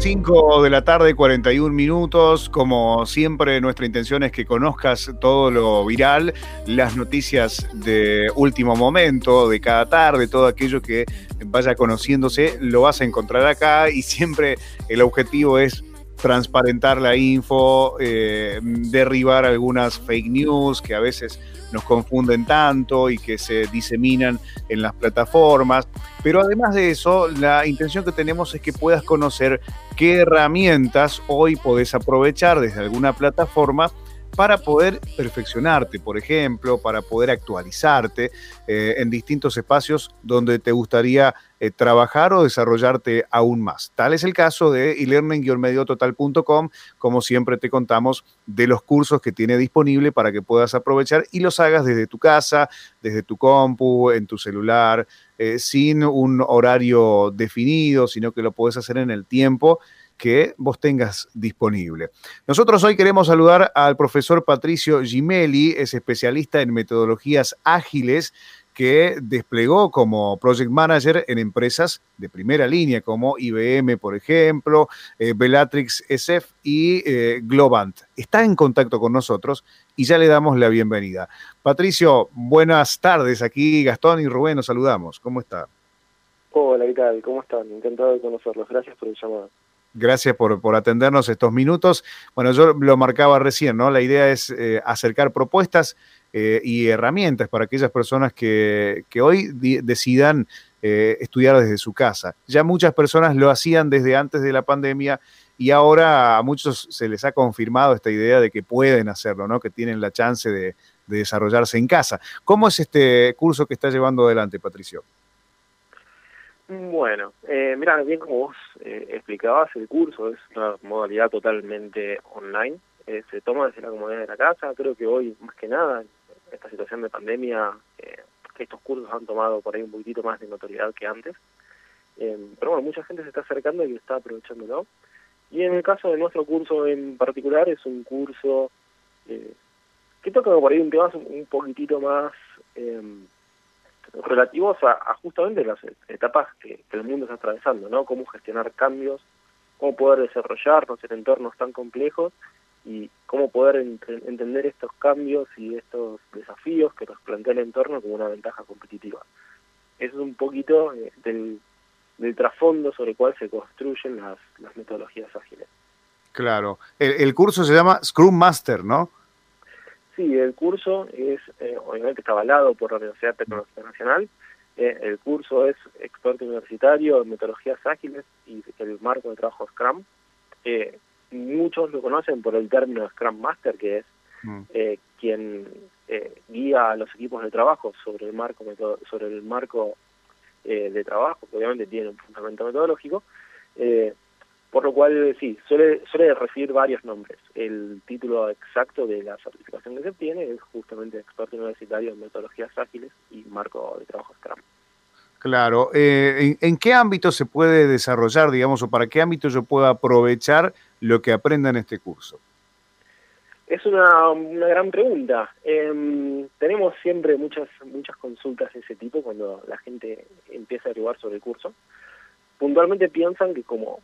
5 de la tarde, 41 minutos. Como siempre, nuestra intención es que conozcas todo lo viral, las noticias de último momento, de cada tarde, todo aquello que vaya conociéndose, lo vas a encontrar acá y siempre el objetivo es transparentar la info, eh, derribar algunas fake news que a veces nos confunden tanto y que se diseminan en las plataformas. Pero además de eso, la intención que tenemos es que puedas conocer qué herramientas hoy podés aprovechar desde alguna plataforma para poder perfeccionarte, por ejemplo, para poder actualizarte eh, en distintos espacios donde te gustaría eh, trabajar o desarrollarte aún más. Tal es el caso de elearning-mediototal.com, como siempre te contamos de los cursos que tiene disponible para que puedas aprovechar y los hagas desde tu casa, desde tu compu, en tu celular, eh, sin un horario definido, sino que lo puedes hacer en el tiempo que vos tengas disponible. Nosotros hoy queremos saludar al profesor Patricio Gimelli, es especialista en metodologías ágiles que desplegó como project manager en empresas de primera línea como IBM, por ejemplo, eh, Bellatrix SF y eh, Globant. Está en contacto con nosotros y ya le damos la bienvenida. Patricio, buenas tardes. Aquí Gastón y Rubén nos saludamos. ¿Cómo está? Hola, ¿qué tal? ¿Cómo están? Encantado de conocerlos. Gracias por el llamado. Gracias por, por, atendernos estos minutos. Bueno, yo lo marcaba recién, ¿no? La idea es eh, acercar propuestas eh, y herramientas para aquellas personas que, que hoy decidan eh, estudiar desde su casa. Ya muchas personas lo hacían desde antes de la pandemia y ahora a muchos se les ha confirmado esta idea de que pueden hacerlo, ¿no? Que tienen la chance de, de desarrollarse en casa. ¿Cómo es este curso que está llevando adelante, Patricio? Bueno, eh, mira, bien como vos eh, explicabas, el curso es una modalidad totalmente online, eh, se toma desde la comodidad de la casa, creo que hoy más que nada, esta situación de pandemia, eh, estos cursos han tomado por ahí un poquitito más de notoriedad que antes, eh, pero bueno, mucha gente se está acercando y está aprovechándolo. Y en el caso de nuestro curso en particular, es un curso eh, que toca por ahí un tema un poquitito más... Relativos a, justamente las etapas que, el mundo está atravesando, ¿no? Cómo gestionar cambios, cómo poder desarrollarnos en entornos tan complejos y cómo poder entender estos cambios y estos desafíos que nos plantea el entorno como una ventaja competitiva. Eso es un poquito eh, del, trasfondo sobre el cual se construyen las, las metodologías ágiles. Claro. El, el curso se llama Scrum Master, ¿no? Sí, el curso es, eh, obviamente está avalado por la Universidad Tecnológica Nacional, eh, el curso es experto universitario en metodologías ágiles y el marco de trabajo Scrum. Eh, muchos lo conocen por el término Scrum Master, que es mm. eh, quien eh, guía a los equipos de trabajo sobre el marco sobre el marco eh, de trabajo, que obviamente tiene un fundamento metodológico. Por lo cual, sí, suele, suele recibir varios nombres. El título exacto de la certificación que se obtiene es justamente experto universitario en metodologías ágiles y marco de trabajo Scrum. Claro. Eh, ¿en, ¿en, qué ámbito se puede desarrollar, digamos, o para qué ámbito yo puedo aprovechar lo que aprenda en este curso? Es una, una gran pregunta. Eh, tenemos siempre muchas muchas consultas de ese tipo cuando la gente empieza a averiguar sobre el curso. Puntualmente piensan que como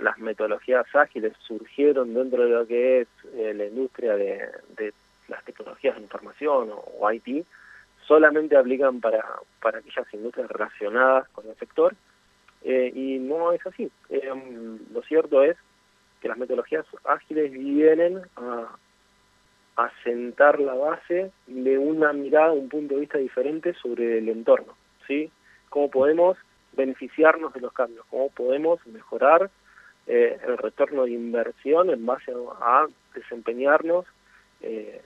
las metodologías ágiles surgieron dentro de lo que es eh, la industria de, de, las tecnologías de información o, IT, solamente aplican para, para aquellas industrias relacionadas con el sector, eh, y no es así. Eh, lo cierto es que las metodologías ágiles vienen a, a sentar la base de una mirada, un punto de vista diferente sobre el entorno, ¿sí? Cómo podemos beneficiarnos de los cambios, cómo podemos mejorar eh, el retorno de inversión en base a, desempeñarnos eh,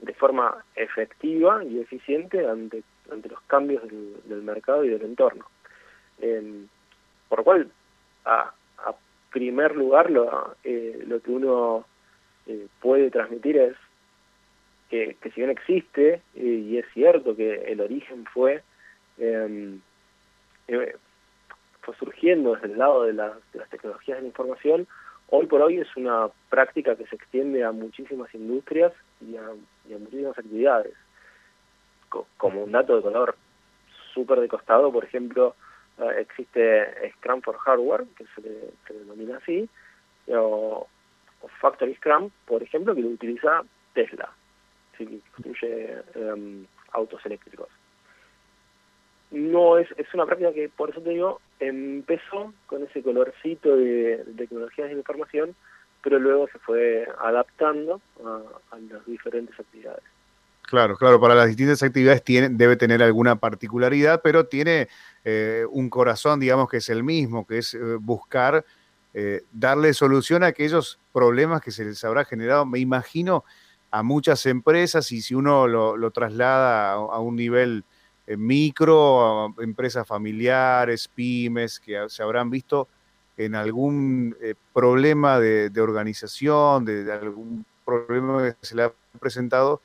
de forma efectiva y eficiente ante, ante los cambios del, del mercado y del entorno. Eh, por lo cual, a, primer lugar, lo, eh, lo que uno eh, puede transmitir es que, que si bien existe, y es cierto que el origen fue eh, fue surgiendo desde el lado de, la, de, las tecnologías de la información, hoy por hoy es una práctica que se extiende a muchísimas industrias y a, muchísimas actividades. Co como un dato de color súper de costado, por ejemplo, existe Scrum for Hardware, que se le, denomina así, o, Factory Scrum, por ejemplo, que lo utiliza Tesla, que construye em, autos eléctricos. No es, es una práctica que, por eso te digo, empezó con ese colorcito de, tecnologías de información, pero luego se fue adaptando a, las diferentes actividades. Claro, claro, para las distintas actividades tiene, debe tener alguna particularidad, pero tiene eh, un corazón, digamos, que es el mismo, que es eh, buscar eh, darle solución a aquellos problemas que se les habrá generado, me imagino, a muchas empresas y si uno lo, traslada a, un nivel micro, a empresas familiares, pymes, que se habrán visto en algún problema de, organización, de, algún problema que se le ha presentado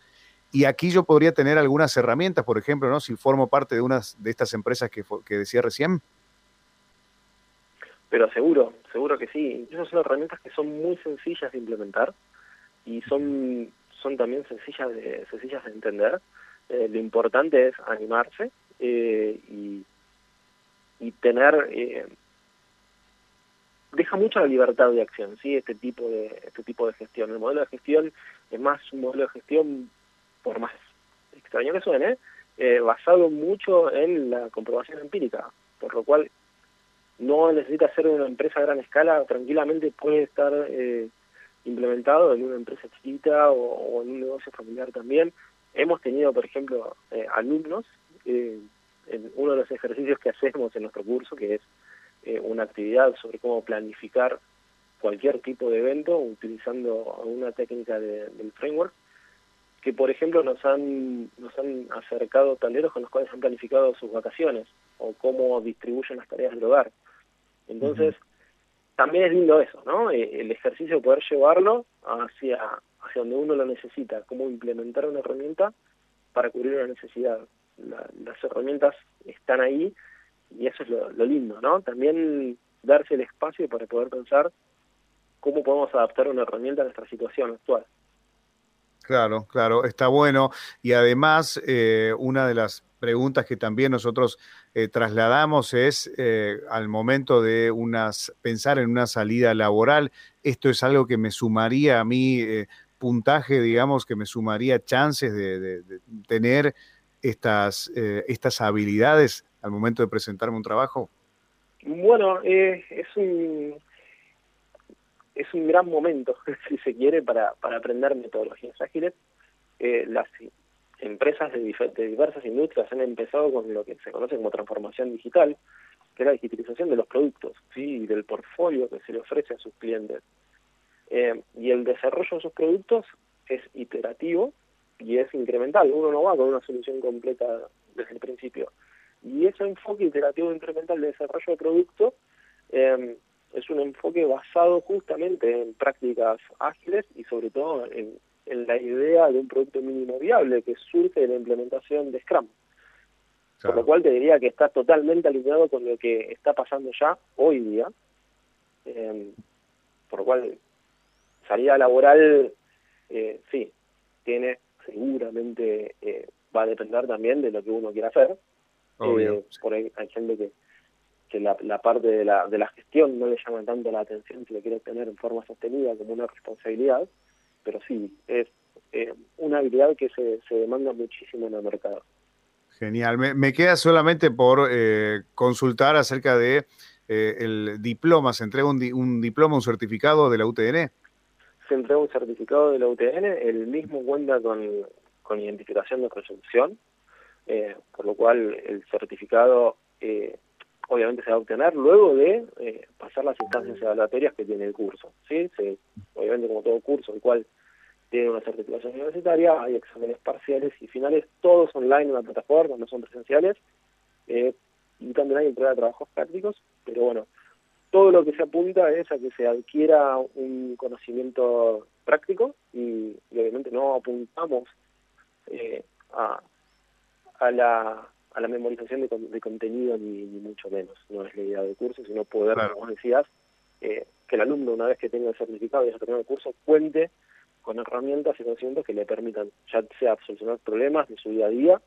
y aquí yo podría tener algunas herramientas, por ejemplo, ¿no? Si formo parte de unas de estas empresas que, que decía recién. Pero seguro, seguro que sí. Esas son herramientas que son muy sencillas de implementar y son, son también sencillas de, sencillas de entender. Eh, lo importante es animarse eh, y, tener eh, deja mucha libertad de acción, sí, este tipo de este tipo de gestión. El modelo de gestión es más un modelo de gestión por más extraño que suene, eh, basado mucho en la comprobación empírica, por lo cual no necesita ser una empresa a gran escala, tranquilamente puede estar eh, implementado en una empresa chiquita o, en un negocio familiar también. Hemos tenido, por ejemplo, eh, alumnos en uno de los ejercicios que hacemos en nuestro curso, que es una actividad sobre cómo planificar cualquier tipo de evento utilizando una técnica del framework que por ejemplo nos han nos han acercado talleros con los cuales han planificado sus vacaciones o cómo distribuyen las tareas del hogar. Entonces, también es lindo eso, ¿no? Eh, el ejercicio de poder llevarlo hacia donde uno lo necesita, cómo implementar una herramienta para cubrir una necesidad. las herramientas están ahí y eso es lo, lo lindo, ¿no? También darse el espacio para poder pensar cómo podemos adaptar una herramienta a nuestra situación actual. Claro, claro, está bueno. Y además, eh, una de las preguntas que también nosotros eh, trasladamos es eh, al momento de unas, pensar en una salida laboral, esto es algo que me sumaría a mí puntaje, digamos, que me sumaría chances de, tener estas, estas habilidades al momento de presentarme un trabajo. Bueno, es un es un gran momento, si se quiere, para, para aprender metodologías ágiles. Eh, las empresas de, diversas industrias han empezado con lo que se conoce como transformación digital, que es la digitalización de los productos ¿sí? y del portfolio que se le ofrece a sus clientes. Eh, y el desarrollo de esos productos es iterativo y es incremental. Uno no va con una solución completa desde el principio. Y ese enfoque iterativo e incremental de desarrollo de producto eh, es un enfoque basado justamente en prácticas ágiles y sobre todo en, la idea de un producto mínimo viable que surge de la implementación de Scrum. Por lo cual te diría que está totalmente alineado con lo que está pasando ya hoy día. Em, por lo cual, salida laboral, eh, sí, tiene, seguramente eh, va a depender también de lo que uno quiera hacer. Eh, por ahí hay gente que que la, parte de la, de la gestión no le llama tanto la atención si lo quiere tener en forma sostenida como una responsabilidad, pero sí, es eh, una habilidad que se, se demanda muchísimo en el mercado. Genial. Me, queda solamente por eh, consultar acerca de eh, el diploma. ¿Se entrega un, un, diploma, un certificado de la UTN? Se entrega un certificado de la UTN. El mismo cuenta con, con identificación de resolución, por lo cual el certificado obviamente se va a obtener luego de eh, pasar las instancias evaluatorias que tiene el curso. ¿sí? obviamente como todo curso, el cual tiene una certificación universitaria, hay exámenes parciales y finales, todos online en la plataforma, no son presenciales, eh, y también hay entrega de trabajos prácticos, pero bueno, todo lo que se apunta es a que se adquiera un conocimiento práctico y, obviamente no apuntamos eh, a, a la a la memorización de, contenido ni, mucho menos. No es la idea del curso, sino poder, como decías, eh, que el alumno, una vez que tenga el certificado y haya terminado el curso, cuente con herramientas y conocimientos que le permitan, ya sea solucionar problemas de su día a día,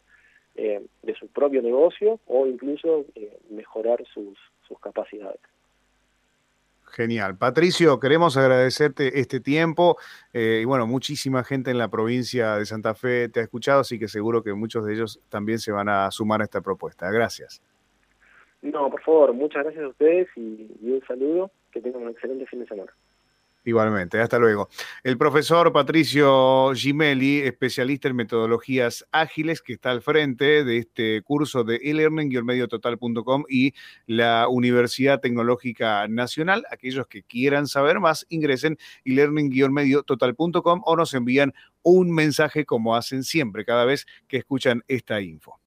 eh, de su propio negocio o incluso eh, mejorar sus, sus capacidades. Genial. Patricio, queremos agradecerte este tiempo eh, y bueno, muchísima gente en la provincia de Santa Fe te ha escuchado, así que seguro que muchos de ellos también se van a sumar a esta propuesta. Gracias. No, por favor, muchas gracias a ustedes y, y un saludo. Que tengan un excelente fin de semana. Igualmente, hasta luego. El profesor Patricio Gimelli, especialista en metodologías ágiles, que está al frente de este curso de e-learning-mediototal.com y la Universidad Tecnológica Nacional. Aquellos que quieran saber más, ingresen e-learning-mediototal.com o nos envían un mensaje como hacen siempre cada vez que escuchan esta info.